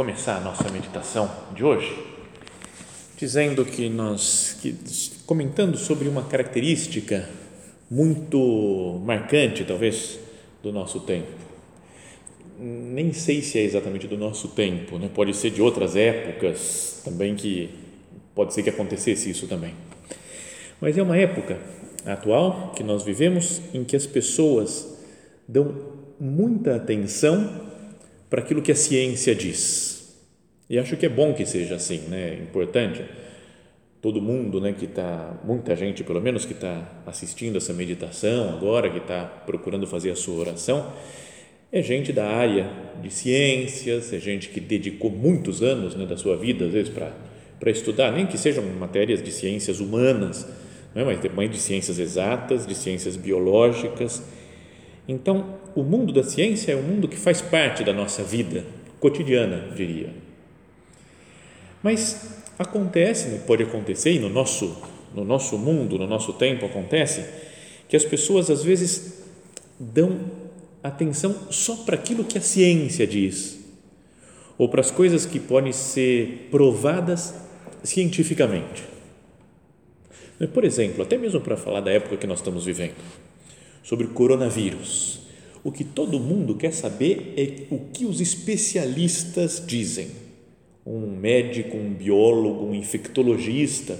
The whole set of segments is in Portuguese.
começar a nossa meditação de hoje dizendo que nós, que, comentando sobre uma característica muito marcante, talvez, do nosso tempo. Nem sei se é exatamente do nosso tempo, né? pode ser de outras épocas também que pode ser que acontecesse isso também. Mas é uma época atual que nós vivemos em que as pessoas dão muita atenção para aquilo que a ciência diz. E acho que é bom que seja assim, né? É importante. Todo mundo, né, que está, muita gente pelo menos que está assistindo essa meditação agora, que está procurando fazer a sua oração, é gente da área de ciências, é gente que dedicou muitos anos né, da sua vida, às vezes, para, para estudar, nem que sejam matérias de ciências humanas, não é? mas também de ciências exatas, de ciências biológicas. Então, o mundo da ciência é um mundo que faz parte da nossa vida cotidiana, diria. Mas acontece, pode acontecer, e no nosso, no nosso mundo, no nosso tempo acontece, que as pessoas às vezes dão atenção só para aquilo que a ciência diz, ou para as coisas que podem ser provadas cientificamente. Por exemplo, até mesmo para falar da época que nós estamos vivendo, sobre o coronavírus o que todo mundo quer saber é o que os especialistas dizem. Um médico, um biólogo, um infectologista,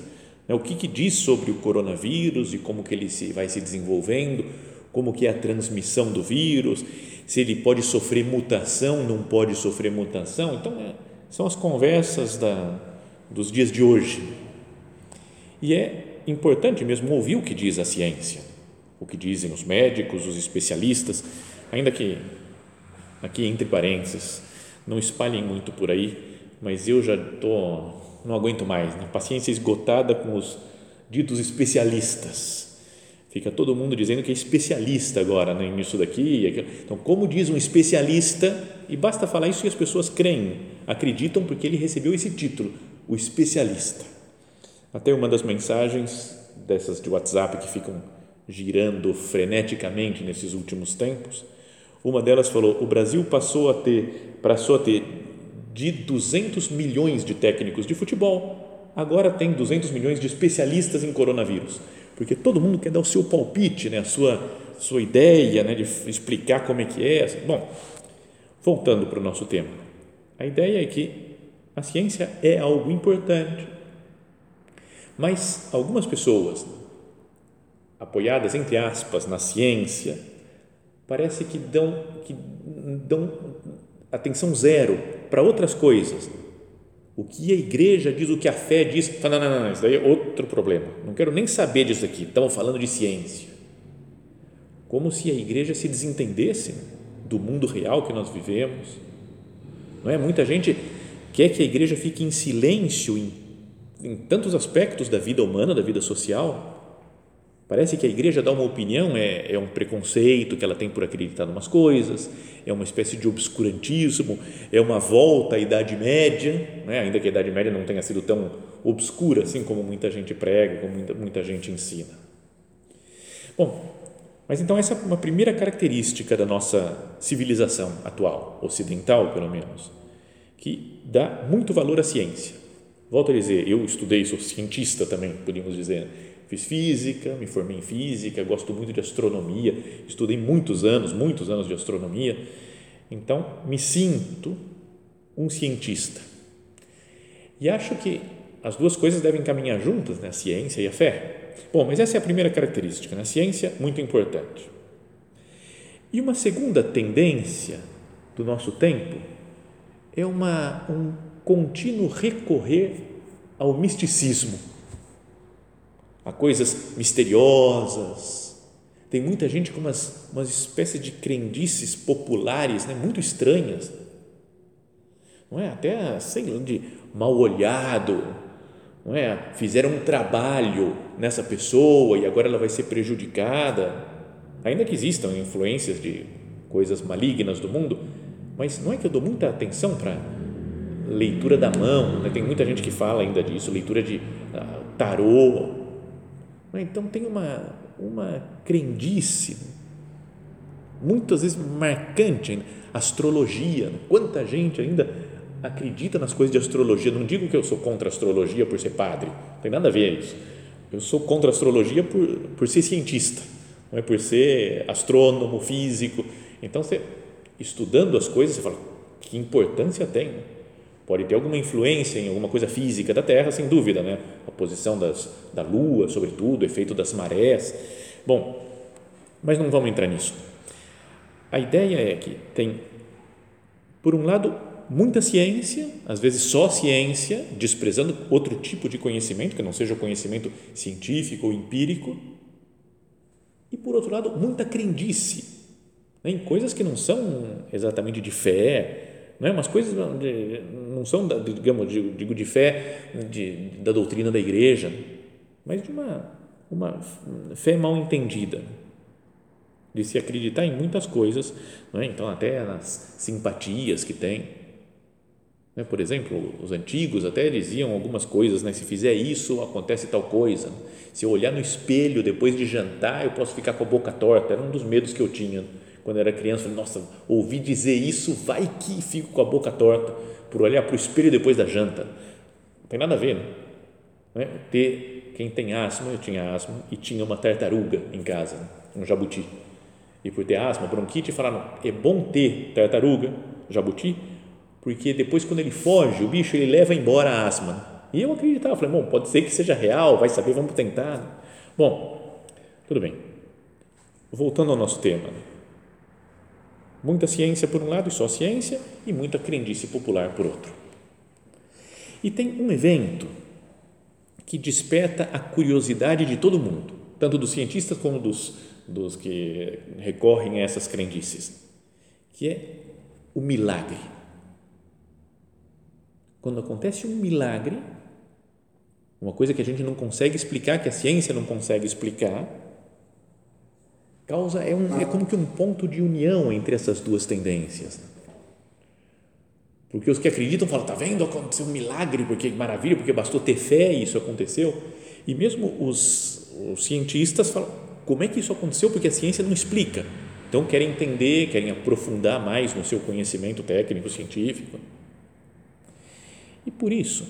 né, o que, que diz sobre o coronavírus e como que ele se, vai se desenvolvendo, como que é a transmissão do vírus, se ele pode sofrer mutação, não pode sofrer mutação. Então, é, são as conversas da, dos dias de hoje. E é importante mesmo ouvir o que diz a ciência, o que dizem os médicos, os especialistas, Ainda que, aqui entre parênteses, não espalhem muito por aí, mas eu já tô, não aguento mais, né? paciência esgotada com os ditos especialistas. Fica todo mundo dizendo que é especialista agora né, nisso daqui. Então, como diz um especialista, e basta falar isso e as pessoas creem, acreditam porque ele recebeu esse título, o especialista. Até uma das mensagens dessas de WhatsApp que ficam girando freneticamente nesses últimos tempos, uma delas falou: o Brasil passou a ter, passou a ter de 200 milhões de técnicos de futebol, agora tem 200 milhões de especialistas em coronavírus, porque todo mundo quer dar o seu palpite, né, a sua, sua ideia né, de explicar como é que é. Bom, voltando para o nosso tema, a ideia é que a ciência é algo importante, mas algumas pessoas, apoiadas entre aspas na ciência, parece que dão, que dão atenção zero para outras coisas. O que a igreja diz, o que a fé diz, fala, não, não, não, isso daí é outro problema. Não quero nem saber disso aqui. Estamos falando de ciência. Como se a igreja se desentendesse do mundo real que nós vivemos. Não é? Muita gente quer que a igreja fique em silêncio em, em tantos aspectos da vida humana, da vida social Parece que a igreja dá uma opinião, é, é um preconceito que ela tem por acreditar em umas coisas, é uma espécie de obscurantismo, é uma volta à Idade Média, né? ainda que a Idade Média não tenha sido tão obscura assim como muita gente prega, como muita, muita gente ensina. Bom, mas então essa é uma primeira característica da nossa civilização atual, ocidental pelo menos, que dá muito valor à ciência. Volto a dizer, eu estudei, sou cientista também, podemos dizer, Fiz física, me formei em física, gosto muito de astronomia, estudei muitos anos, muitos anos de astronomia. Então, me sinto um cientista. E acho que as duas coisas devem caminhar juntas, né? a ciência e a fé. Bom, mas essa é a primeira característica, né? a ciência muito importante. E uma segunda tendência do nosso tempo é uma, um contínuo recorrer ao misticismo, a coisas misteriosas. Tem muita gente com umas, umas espécies de crendices populares né? muito estranhas. Não é? Até, sei lá, de mal olhado, não é? Fizeram um trabalho nessa pessoa e agora ela vai ser prejudicada. Ainda que existam influências de coisas malignas do mundo, mas não é que eu dou muita atenção para leitura da mão, né? tem muita gente que fala ainda disso, leitura de uh, tarô. Então tem uma, uma crendice, muitas vezes marcante, astrologia. Quanta gente ainda acredita nas coisas de astrologia. Não digo que eu sou contra a astrologia por ser padre, não tem nada a ver isso. Eu sou contra a astrologia por, por ser cientista, não é por ser astrônomo, físico. Então, você, estudando as coisas, você fala, que importância tem? Pode ter alguma influência em alguma coisa física da Terra, sem dúvida, né? A posição das, da Lua, sobretudo, o efeito das marés. Bom, mas não vamos entrar nisso. A ideia é que tem, por um lado, muita ciência, às vezes só ciência, desprezando outro tipo de conhecimento, que não seja o conhecimento científico ou empírico, e por outro lado, muita crendice né, em coisas que não são exatamente de fé, não é? umas coisas não são, digamos, digo de fé de, da doutrina da igreja, mas de uma, uma fé mal entendida de se acreditar em muitas coisas, é? então até nas simpatias que tem, né? Por exemplo, os antigos até diziam algumas coisas, né? se fizer isso, acontece tal coisa. Se eu olhar no espelho depois de jantar, eu posso ficar com a boca torta. Era um dos medos que eu tinha quando eu era criança. Falei, nossa, ouvi dizer isso, vai que fico com a boca torta por olhar para o espelho depois da janta. Não tem nada a ver, né? Ter, quem tem asma, eu tinha asma e tinha uma tartaruga em casa, um jabuti. E por ter asma, bronquite, falaram, é bom ter tartaruga, jabuti, porque depois quando ele foge, o bicho ele leva embora a asma. E eu acreditava, falei, bom, pode ser que seja real, vai saber, vamos tentar. Bom, tudo bem. Voltando ao nosso tema. Muita ciência por um lado, e só ciência, e muita crendice popular por outro. E tem um evento que desperta a curiosidade de todo mundo, tanto dos cientistas como dos, dos que recorrem a essas crendices, que é o milagre quando acontece um milagre, uma coisa que a gente não consegue explicar, que a ciência não consegue explicar, causa é, um, é como que um ponto de união entre essas duas tendências. Porque os que acreditam falam, tá vendo, aconteceu um milagre, porque maravilha, porque bastou ter fé e isso aconteceu. E mesmo os, os cientistas falam, como é que isso aconteceu? Porque a ciência não explica. Então querem entender, querem aprofundar mais no seu conhecimento técnico científico. E por isso,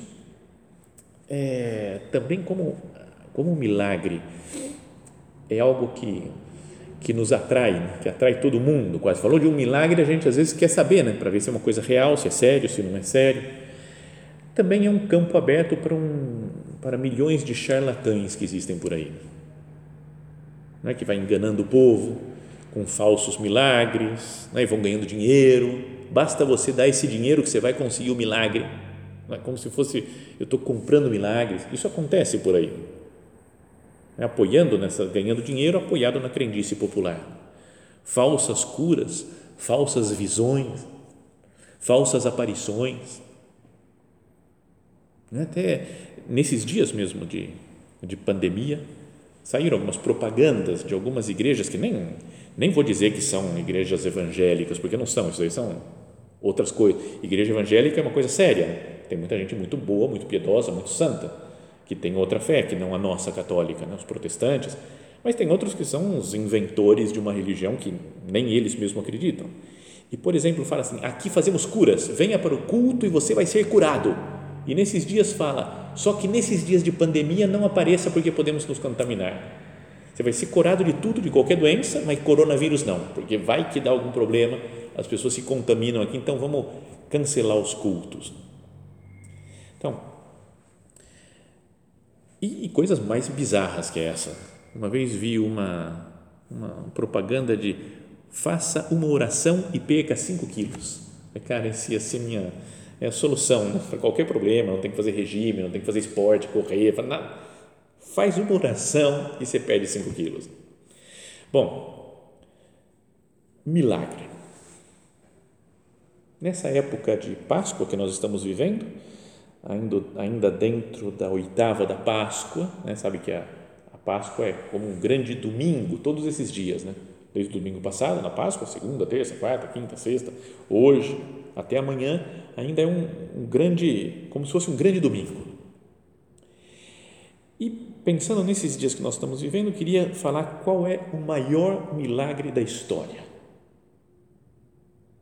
é, também como, como um milagre é algo que, que nos atrai, né? que atrai todo mundo, quase. Falou de um milagre, a gente às vezes quer saber, né? para ver se é uma coisa real, se é sério, se não é sério. Também é um campo aberto para, um, para milhões de charlatães que existem por aí, né? que vai enganando o povo com falsos milagres, né? e vão ganhando dinheiro. Basta você dar esse dinheiro que você vai conseguir o milagre é como se fosse eu estou comprando milagres. Isso acontece por aí, é, apoiando nessa, ganhando dinheiro apoiado na crendice popular, falsas curas, falsas visões, falsas aparições. Né, até nesses dias mesmo de, de pandemia, saíram algumas propagandas de algumas igrejas que nem, nem vou dizer que são igrejas evangélicas, porque não são, isso aí são outras coisas. Igreja evangélica é uma coisa séria, né? tem muita gente muito boa, muito piedosa, muito santa, que tem outra fé, que não a nossa católica, né? os protestantes, mas tem outros que são os inventores de uma religião que nem eles mesmos acreditam. E, por exemplo, fala assim: aqui fazemos curas, venha para o culto e você vai ser curado. E nesses dias fala, só que nesses dias de pandemia não apareça porque podemos nos contaminar. Você vai ser curado de tudo, de qualquer doença, mas coronavírus não, porque vai que dá algum problema, as pessoas se contaminam aqui, então vamos cancelar os cultos. Então, E, e coisas mais bizarras que essa. Uma vez vi uma, uma propaganda de faça uma oração e perca 5 quilos. Cara, esse ia ser minha é a solução né? para qualquer problema. Não tem que fazer regime, não tem que fazer esporte, correr, nada. Faz uma oração e você perde 5 quilos. Bom, milagre. Nessa época de Páscoa que nós estamos vivendo, ainda, ainda dentro da oitava da Páscoa, né? sabe que a, a Páscoa é como um grande domingo, todos esses dias, né? desde o domingo passado, na Páscoa, segunda, terça, quarta, quinta, sexta, hoje, até amanhã, ainda é um, um grande, como se fosse um grande domingo. E pensando nesses dias que nós estamos vivendo, eu queria falar qual é o maior milagre da história.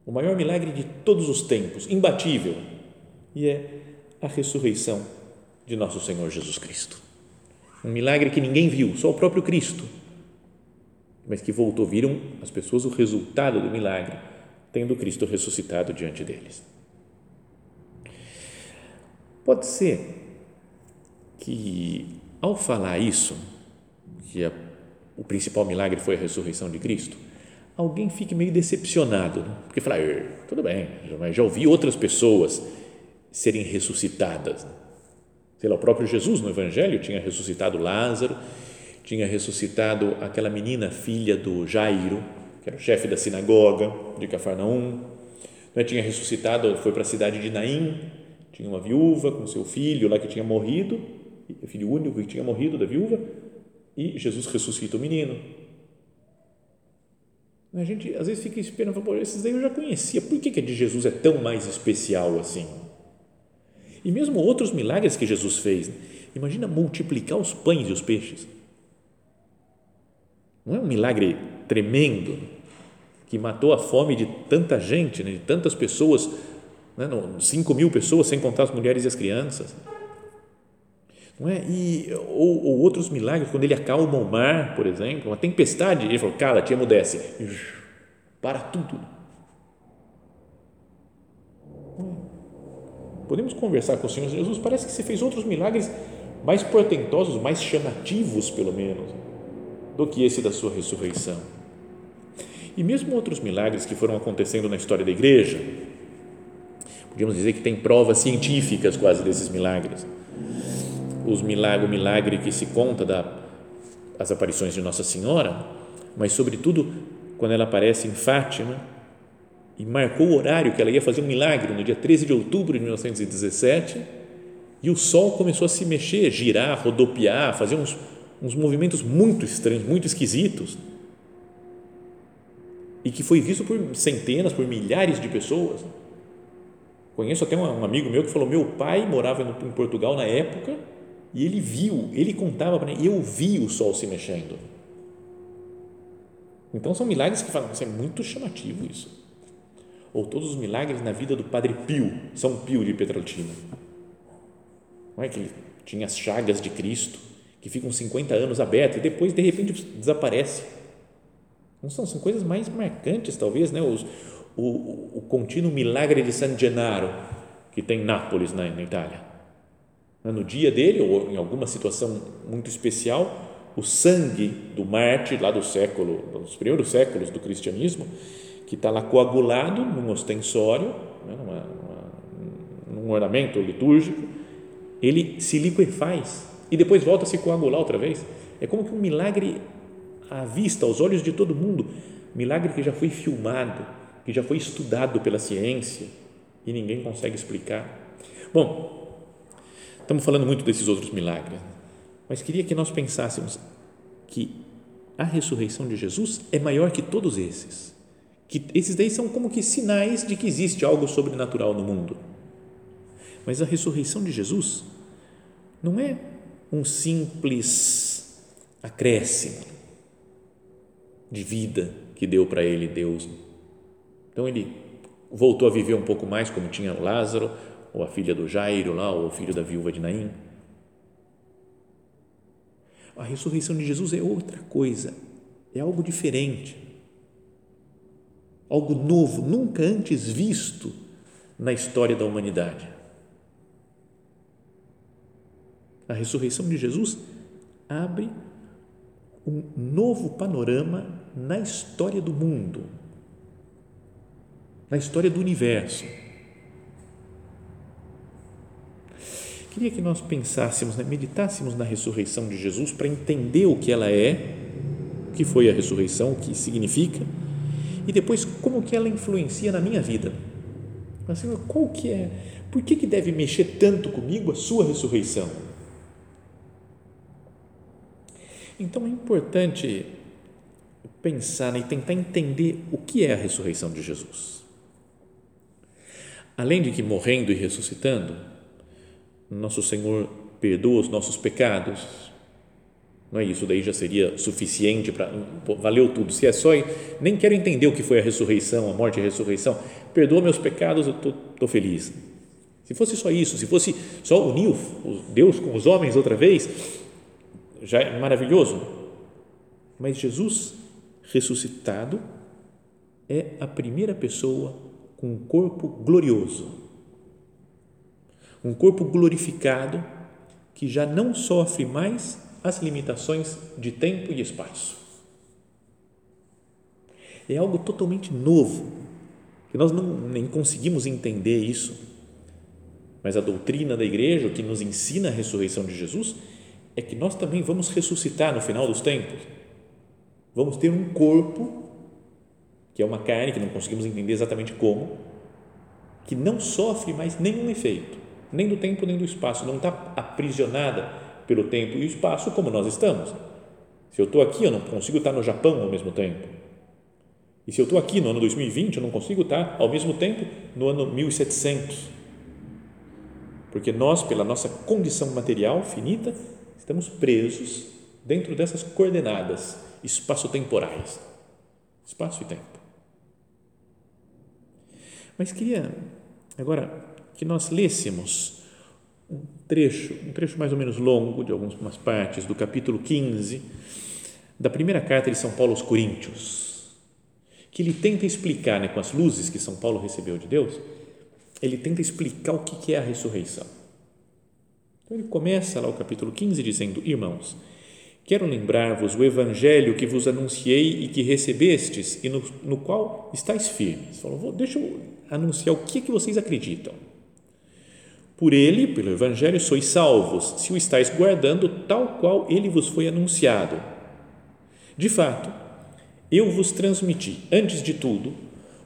O maior milagre de todos os tempos, imbatível, e é a ressurreição de nosso Senhor Jesus Cristo. Um milagre que ninguém viu, só o próprio Cristo, mas que voltou, viram as pessoas o resultado do milagre, tendo Cristo ressuscitado diante deles. Pode ser que, ao falar isso, que a, o principal milagre foi a ressurreição de Cristo, alguém fique meio decepcionado, né? porque fala, tudo bem, mas já ouvi outras pessoas serem ressuscitadas. Sei lá, o próprio Jesus no Evangelho tinha ressuscitado Lázaro, tinha ressuscitado aquela menina, filha do Jairo, que era o chefe da sinagoga de Cafarnaum, né? tinha ressuscitado, foi para a cidade de Naim, tinha uma viúva com seu filho lá que tinha morrido, filho único que tinha morrido da viúva, e Jesus ressuscita o menino. A gente às vezes fica esperando, esses daí eu já conhecia, por que, que a de Jesus é tão mais especial assim? E mesmo outros milagres que Jesus fez, imagina multiplicar os pães e os peixes. Não é um milagre tremendo que matou a fome de tanta gente, né, de tantas pessoas, né, 5 mil pessoas, sem contar as mulheres e as crianças. Não é? E, ou, ou, outros milagres, quando ele acalma o mar, por exemplo, uma tempestade, ele falou, cala, te emudece, para tudo Podemos conversar com o Senhor Jesus, parece que você fez outros milagres mais portentosos, mais chamativos, pelo menos, do que esse da sua ressurreição. E mesmo outros milagres que foram acontecendo na história da igreja, podemos dizer que tem provas científicas quase desses milagres. Os milagre, o milagre que se conta das aparições de Nossa Senhora, mas sobretudo quando ela aparece em Fátima e marcou o horário que ela ia fazer um milagre no dia 13 de outubro de 1917 e o sol começou a se mexer, girar, rodopiar, fazer uns, uns movimentos muito estranhos, muito esquisitos e que foi visto por centenas, por milhares de pessoas. Conheço até um amigo meu que falou: meu pai morava em Portugal na época e ele viu, ele contava para mim, eu vi o sol se mexendo. Então são milagres que falam, isso é muito chamativo isso ou todos os milagres na vida do Padre Pio, São Pio de Petraltina. Não é que ele tinha as chagas de Cristo que ficam 50 anos abertas e depois de repente desaparece. Não são, são coisas mais marcantes talvez, né? Os, o, o contínuo milagre de San Gennaro que tem em Nápoles, na, na Itália. No dia dele ou em alguma situação muito especial, o sangue do mártir lá do século, dos primeiros séculos do cristianismo, que está lá coagulado num ostensório, né, numa, numa, num ornamento litúrgico, ele se liquefaz e depois volta a se coagular outra vez. É como que um milagre à vista, aos olhos de todo mundo, milagre que já foi filmado, que já foi estudado pela ciência e ninguém consegue explicar. Bom, estamos falando muito desses outros milagres, mas queria que nós pensássemos que a ressurreição de Jesus é maior que todos esses que esses daí são como que sinais de que existe algo sobrenatural no mundo. Mas a ressurreição de Jesus não é um simples acréscimo de vida que deu para ele Deus. Então ele voltou a viver um pouco mais como tinha Lázaro, ou a filha do Jairo lá, ou o filho da viúva de Naim. A ressurreição de Jesus é outra coisa, é algo diferente algo novo, nunca antes visto na história da humanidade. a ressurreição de Jesus abre um novo panorama na história do mundo, na história do universo. Queria que nós pensássemos, né, meditássemos na ressurreição de Jesus para entender o que ela é, o que foi a ressurreição, o que significa e depois como que ela influencia na minha vida. Assim, qual que é? Por que, que deve mexer tanto comigo a sua ressurreição? Então é importante pensar e tentar entender o que é a ressurreição de Jesus. Além de que morrendo e ressuscitando, nosso Senhor perdoa os nossos pecados. Não é isso daí já seria suficiente para valeu tudo. Se é só nem quero entender o que foi a ressurreição, a morte e a ressurreição. Perdoa meus pecados, eu estou feliz. Se fosse só isso, se fosse só unir Deus com os homens outra vez, já é maravilhoso. Mas Jesus ressuscitado é a primeira pessoa com um corpo glorioso, um corpo glorificado que já não sofre mais as limitações de tempo e espaço. É algo totalmente novo, que nós não, nem conseguimos entender isso, mas a doutrina da igreja, o que nos ensina a ressurreição de Jesus, é que nós também vamos ressuscitar no final dos tempos. Vamos ter um corpo, que é uma carne, que não conseguimos entender exatamente como, que não sofre mais nenhum efeito, nem do tempo nem do espaço, não está aprisionada pelo tempo e o espaço como nós estamos. Se eu estou aqui, eu não consigo estar no Japão ao mesmo tempo. E se eu estou aqui no ano 2020, eu não consigo estar ao mesmo tempo no ano 1700. Porque nós, pela nossa condição material finita, Estamos presos dentro dessas coordenadas espaço-temporais, espaço e tempo. Mas queria agora que nós lêssemos um trecho, um trecho mais ou menos longo de algumas partes do capítulo 15 da primeira carta de São Paulo aos Coríntios, que ele tenta explicar, né, com as luzes que São Paulo recebeu de Deus, ele tenta explicar o que é a ressurreição. Então ele começa lá o capítulo 15 dizendo: Irmãos, quero lembrar-vos o evangelho que vos anunciei e que recebestes e no, no qual estáis firmes. Falou, deixa eu anunciar o que, que vocês acreditam. Por ele, pelo evangelho, sois salvos, se o estáis guardando tal qual ele vos foi anunciado. De fato, eu vos transmiti, antes de tudo,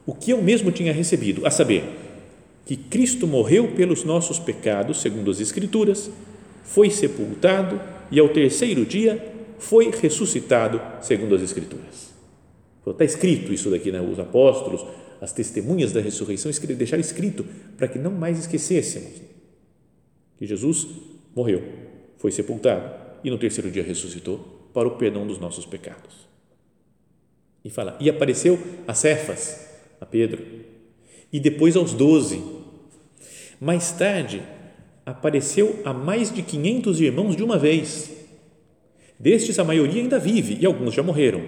o que eu mesmo tinha recebido, a saber, que Cristo morreu pelos nossos pecados, segundo as Escrituras, foi sepultado e ao terceiro dia foi ressuscitado, segundo as Escrituras. Está escrito isso daqui, né? os apóstolos, as testemunhas da ressurreição, deixaram escrito para que não mais esquecêssemos que Jesus morreu, foi sepultado e no terceiro dia ressuscitou para o perdão dos nossos pecados. E fala, e apareceu a Cefas, a Pedro, e depois aos doze. Mais tarde, apareceu a mais de 500 irmãos de uma vez. Destes, a maioria ainda vive e alguns já morreram.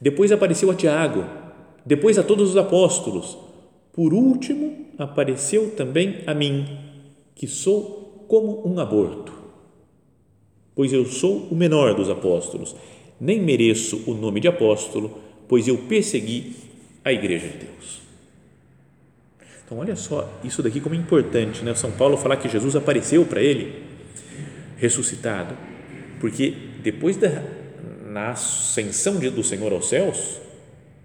Depois apareceu a Tiago, depois a todos os apóstolos. Por último, apareceu também a mim, que sou como um aborto, pois eu sou o menor dos apóstolos, nem mereço o nome de apóstolo, pois eu persegui a igreja de Deus. Então, olha só isso daqui como é importante, né? São Paulo falar que Jesus apareceu para ele ressuscitado, porque depois da na ascensão do Senhor aos céus,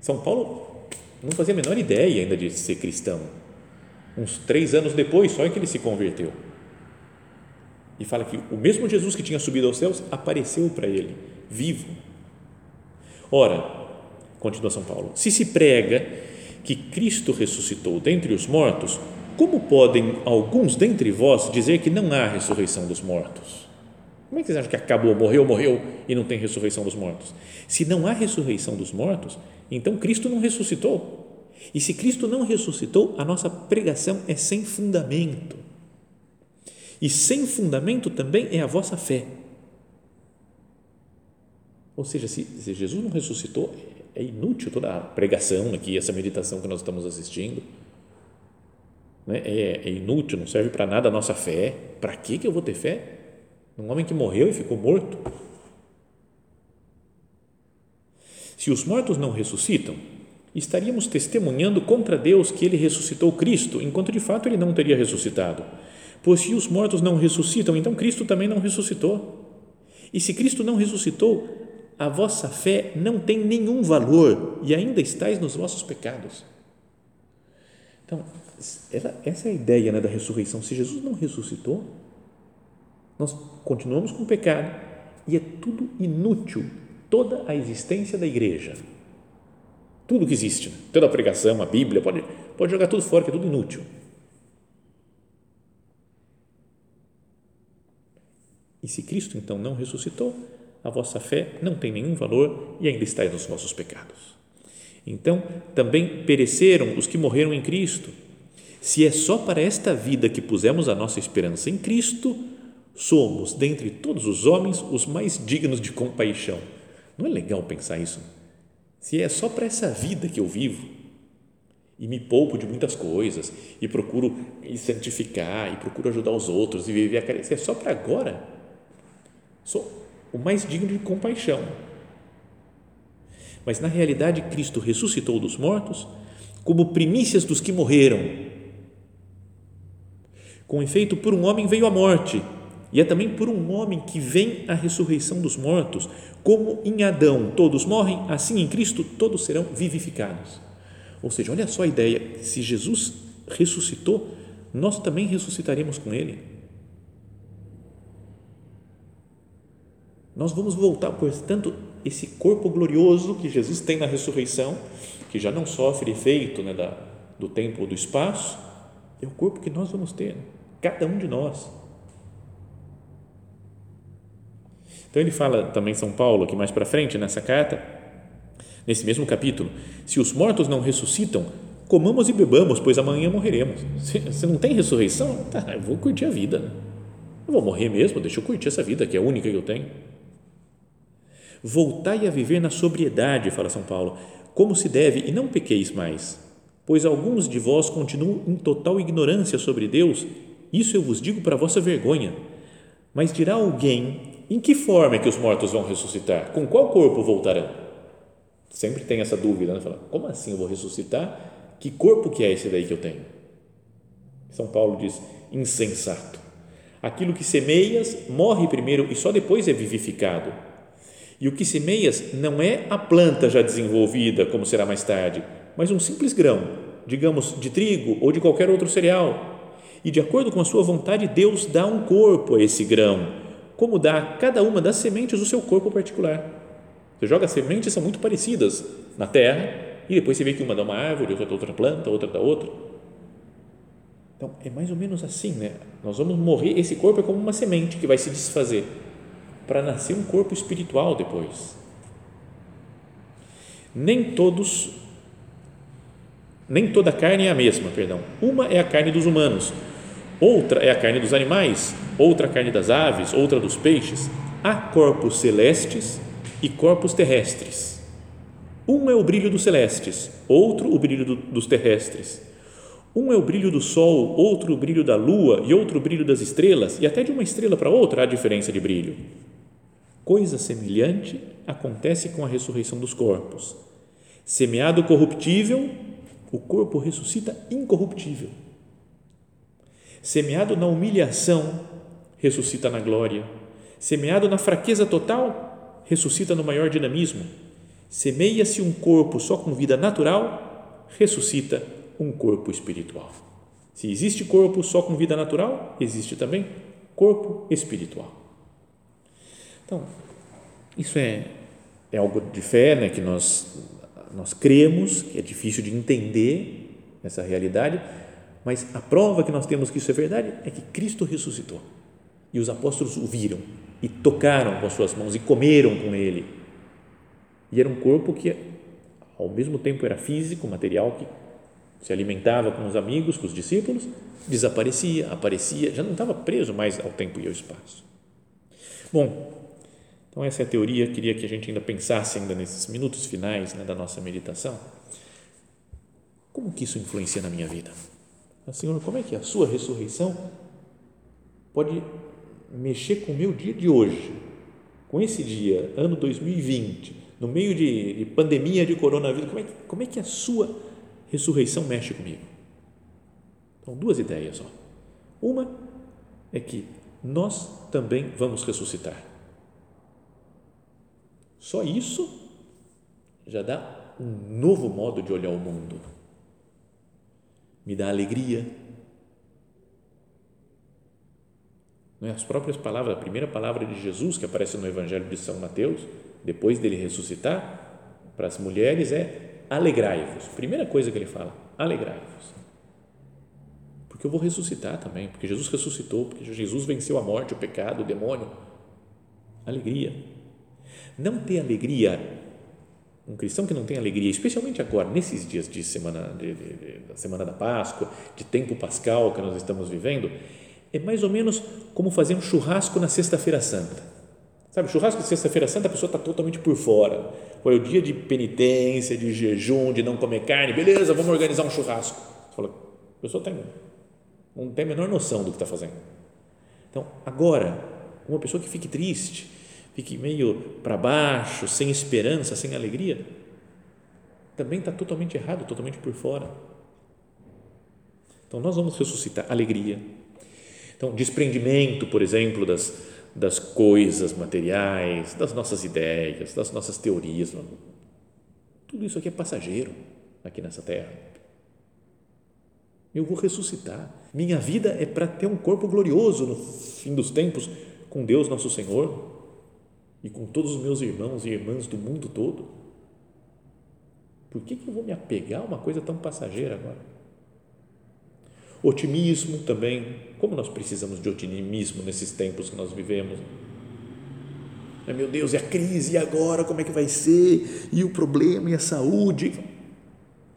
São Paulo não fazia a menor ideia ainda de ser cristão. Uns três anos depois, só é que ele se converteu. E fala que o mesmo Jesus que tinha subido aos céus apareceu para ele, vivo. Ora, continua São Paulo, se se prega que Cristo ressuscitou dentre os mortos, como podem alguns dentre vós dizer que não há ressurreição dos mortos? Como é que vocês acham que acabou, morreu, morreu e não tem ressurreição dos mortos? Se não há ressurreição dos mortos, então Cristo não ressuscitou. E se Cristo não ressuscitou, a nossa pregação é sem fundamento. E sem fundamento também é a vossa fé. Ou seja, se, se Jesus não ressuscitou, é inútil toda a pregação aqui, essa meditação que nós estamos assistindo. Né? É, é inútil, não serve para nada a nossa fé. Para que, eu vou ter fé? Um homem que morreu e ficou morto. Se os mortos não ressuscitam, estaríamos testemunhando contra Deus que ele ressuscitou Cristo, enquanto de fato ele não teria ressuscitado. Pois se os mortos não ressuscitam, então Cristo também não ressuscitou. E se Cristo não ressuscitou, a vossa fé não tem nenhum valor e ainda estáis nos vossos pecados. Então, essa é a ideia né, da ressurreição. Se Jesus não ressuscitou, nós continuamos com o pecado e é tudo inútil toda a existência da igreja. Tudo que existe, toda a pregação, a Bíblia, pode, pode jogar tudo fora, que é tudo inútil. E se Cristo então não ressuscitou, a vossa fé não tem nenhum valor e ainda está nos vossos pecados. Então, também pereceram os que morreram em Cristo. Se é só para esta vida que pusemos a nossa esperança em Cristo, somos, dentre todos os homens, os mais dignos de compaixão não é legal pensar isso? Se é só para essa vida que eu vivo e me poupo de muitas coisas e procuro me santificar e procuro ajudar os outros e viver a caridade, se é só para agora, sou o mais digno de compaixão. Mas na realidade, Cristo ressuscitou dos mortos como primícias dos que morreram. Com efeito, por um homem veio a morte e é também por um homem que vem a ressurreição dos mortos, como em Adão todos morrem, assim em Cristo todos serão vivificados. Ou seja, olha só a ideia: se Jesus ressuscitou, nós também ressuscitaremos com Ele. Nós vamos voltar, portanto, esse corpo glorioso que Jesus tem na ressurreição, que já não sofre efeito né, da, do tempo ou do espaço, é o corpo que nós vamos ter, cada um de nós. Então ele fala também São Paulo aqui mais para frente nessa carta, nesse mesmo capítulo, se os mortos não ressuscitam, comamos e bebamos, pois amanhã morreremos. Se, se não tem ressurreição, tá, eu vou curtir a vida. Eu vou morrer mesmo, deixa eu curtir essa vida que é a única que eu tenho. Voltai a viver na sobriedade, fala São Paulo, como se deve, e não pequeis mais, pois alguns de vós continuam em total ignorância sobre Deus. Isso eu vos digo para vossa vergonha. Mas dirá alguém em que forma é que os mortos vão ressuscitar? Com qual corpo voltarão? Sempre tem essa dúvida, né? Fala, como assim eu vou ressuscitar? Que corpo que é esse daí que eu tenho? São Paulo diz, insensato. Aquilo que semeias morre primeiro e só depois é vivificado. E o que semeias não é a planta já desenvolvida, como será mais tarde, mas um simples grão, digamos, de trigo ou de qualquer outro cereal. E de acordo com a sua vontade, Deus dá um corpo a esse grão como dá a cada uma das sementes o seu corpo particular. Você joga sementes são muito parecidas na terra e depois você vê que uma dá uma árvore, outra dá outra planta, outra dá outra. Então é mais ou menos assim, né? Nós vamos morrer, esse corpo é como uma semente que vai se desfazer para nascer um corpo espiritual depois. Nem todos nem toda carne é a mesma, perdão. Uma é a carne dos humanos, outra é a carne dos animais, outra a carne das aves, outra dos peixes. Há corpos celestes e corpos terrestres. Um é o brilho dos celestes, outro o brilho do, dos terrestres. Um é o brilho do sol, outro o brilho da lua e outro o brilho das estrelas, e até de uma estrela para outra há diferença de brilho. Coisa semelhante acontece com a ressurreição dos corpos. Semeado corruptível, o corpo ressuscita incorruptível Semeado na humilhação, ressuscita na glória. Semeado na fraqueza total, ressuscita no maior dinamismo. Semeia-se um corpo só com vida natural, ressuscita um corpo espiritual. Se existe corpo só com vida natural, existe também corpo espiritual. Então, isso é, é algo de fé né, que nós, nós cremos, que é difícil de entender essa realidade, mas a prova que nós temos que isso é verdade é que Cristo ressuscitou. E os apóstolos o viram e tocaram com as suas mãos e comeram com ele. E era um corpo que ao mesmo tempo era físico, material que se alimentava com os amigos, com os discípulos, desaparecia, aparecia, já não estava preso mais ao tempo e ao espaço. Bom, então essa é a teoria, queria que a gente ainda pensasse ainda nesses minutos finais né, da nossa meditação. Como que isso influencia na minha vida? Senhor, como é que a sua ressurreição pode mexer com o meu dia de hoje, com esse dia, ano 2020, no meio de, de pandemia de coronavírus, como é, que, como é que a sua ressurreição mexe comigo? Então, duas ideias. Uma é que nós também vamos ressuscitar. Só isso já dá um novo modo de olhar o mundo. Me dá alegria. É? As próprias palavras, a primeira palavra de Jesus que aparece no Evangelho de São Mateus, depois dele ressuscitar, para as mulheres é alegrai-vos. Primeira coisa que ele fala, alegrai-vos. Porque eu vou ressuscitar também, porque Jesus ressuscitou, porque Jesus venceu a morte, o pecado, o demônio. Alegria. Não ter alegria um cristão que não tem alegria, especialmente agora, nesses dias de semana, de, de, de, da semana da Páscoa, de tempo pascal que nós estamos vivendo, é mais ou menos como fazer um churrasco na Sexta-feira Santa. Sabe, churrasco de Sexta-feira Santa, a pessoa está totalmente por fora. Foi o dia de penitência, de jejum, de não comer carne, beleza, vamos organizar um churrasco. Fala, a pessoa tem, não tem a menor noção do que está fazendo. Então, agora, uma pessoa que fique triste, fique meio para baixo, sem esperança, sem alegria, também está totalmente errado, totalmente por fora. Então, nós vamos ressuscitar alegria. Então, desprendimento, por exemplo, das, das coisas materiais, das nossas ideias, das nossas teorias. Tudo isso aqui é passageiro aqui nessa terra. Eu vou ressuscitar. Minha vida é para ter um corpo glorioso no fim dos tempos com Deus, nosso Senhor e com todos os meus irmãos e irmãs do mundo todo? Por que, que eu vou me apegar a uma coisa tão passageira agora? Otimismo também. Como nós precisamos de otimismo nesses tempos que nós vivemos? Meu Deus, e a crise, agora? Como é que vai ser? E o problema, e a saúde?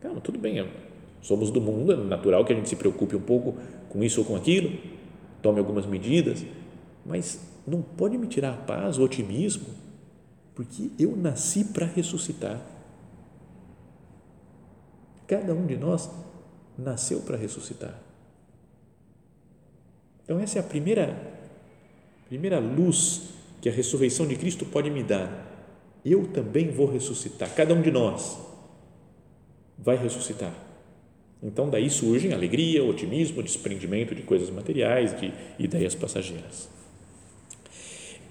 Calma, tudo bem, somos do mundo, é natural que a gente se preocupe um pouco com isso ou com aquilo, tome algumas medidas, mas não pode me tirar a paz, o otimismo, porque eu nasci para ressuscitar. Cada um de nós nasceu para ressuscitar. Então essa é a primeira primeira luz que a ressurreição de Cristo pode me dar. Eu também vou ressuscitar. Cada um de nós vai ressuscitar. Então daí surgem alegria, otimismo, desprendimento de coisas materiais, de ideias passageiras.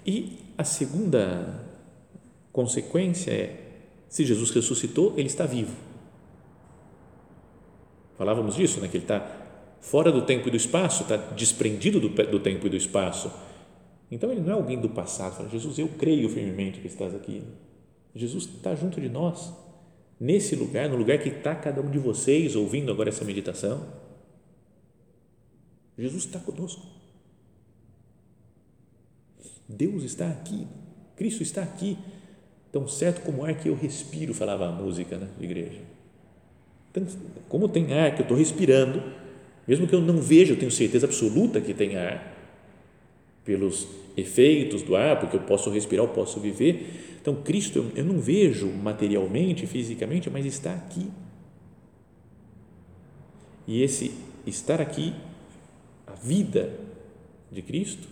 E a segunda consequência é: se Jesus ressuscitou, ele está vivo. Falávamos disso, né? que ele está fora do tempo e do espaço, está desprendido do, do tempo e do espaço. Então ele não é alguém do passado. Fala, Jesus, eu creio firmemente que estás aqui. Jesus está junto de nós, nesse lugar, no lugar que está cada um de vocês ouvindo agora essa meditação. Jesus está conosco. Deus está aqui, Cristo está aqui, tão certo como o ar que eu respiro, falava a música né, de igreja. Então, como tem ar que eu estou respirando, mesmo que eu não veja, eu tenho certeza absoluta que tem ar, pelos efeitos do ar, porque eu posso respirar, eu posso viver. Então, Cristo, eu não vejo materialmente, fisicamente, mas está aqui. E esse estar aqui, a vida de Cristo,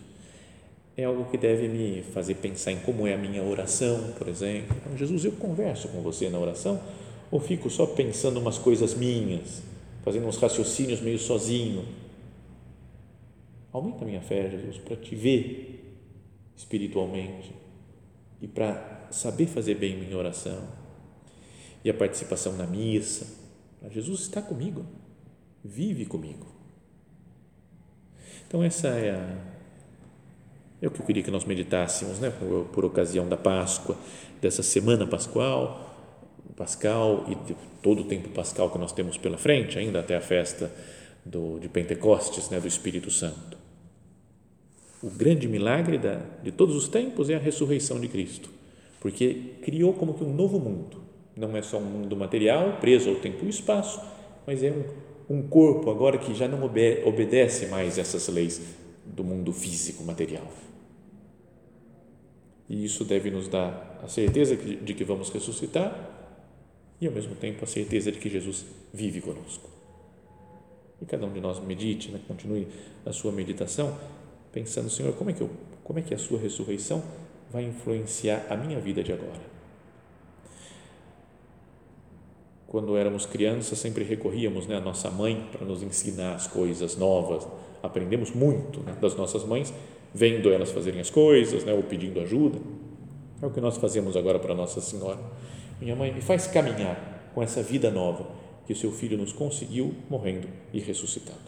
é algo que deve me fazer pensar em como é a minha oração, por exemplo. Então, Jesus, eu converso com você na oração ou fico só pensando umas coisas minhas, fazendo uns raciocínios meio sozinho? Aumenta a minha fé, Jesus, para te ver espiritualmente e para saber fazer bem minha oração. E a participação na missa. Jesus está comigo, vive comigo. Então, essa é a é o que eu queria que nós meditássemos, né, por, por ocasião da Páscoa, dessa semana pascual, pascal e de todo o tempo pascal que nós temos pela frente, ainda até a festa do, de Pentecostes, né, do Espírito Santo. O grande milagre da, de todos os tempos é a ressurreição de Cristo, porque criou como que um novo mundo. Não é só um mundo material, preso ao tempo e espaço, mas é um, um corpo agora que já não obedece mais essas leis do mundo físico, material. E isso deve nos dar a certeza de que vamos ressuscitar e, ao mesmo tempo, a certeza de que Jesus vive conosco. E cada um de nós medite, né? continue a sua meditação pensando, Senhor, como é que eu, como é que a sua ressurreição vai influenciar a minha vida de agora? Quando éramos crianças, sempre recorríamos né, à nossa mãe para nos ensinar as coisas novas. Aprendemos muito né, das nossas mães, vendo elas fazerem as coisas né, ou pedindo ajuda. É o que nós fazemos agora para Nossa Senhora. Minha mãe, me faz caminhar com essa vida nova que o seu filho nos conseguiu morrendo e ressuscitando.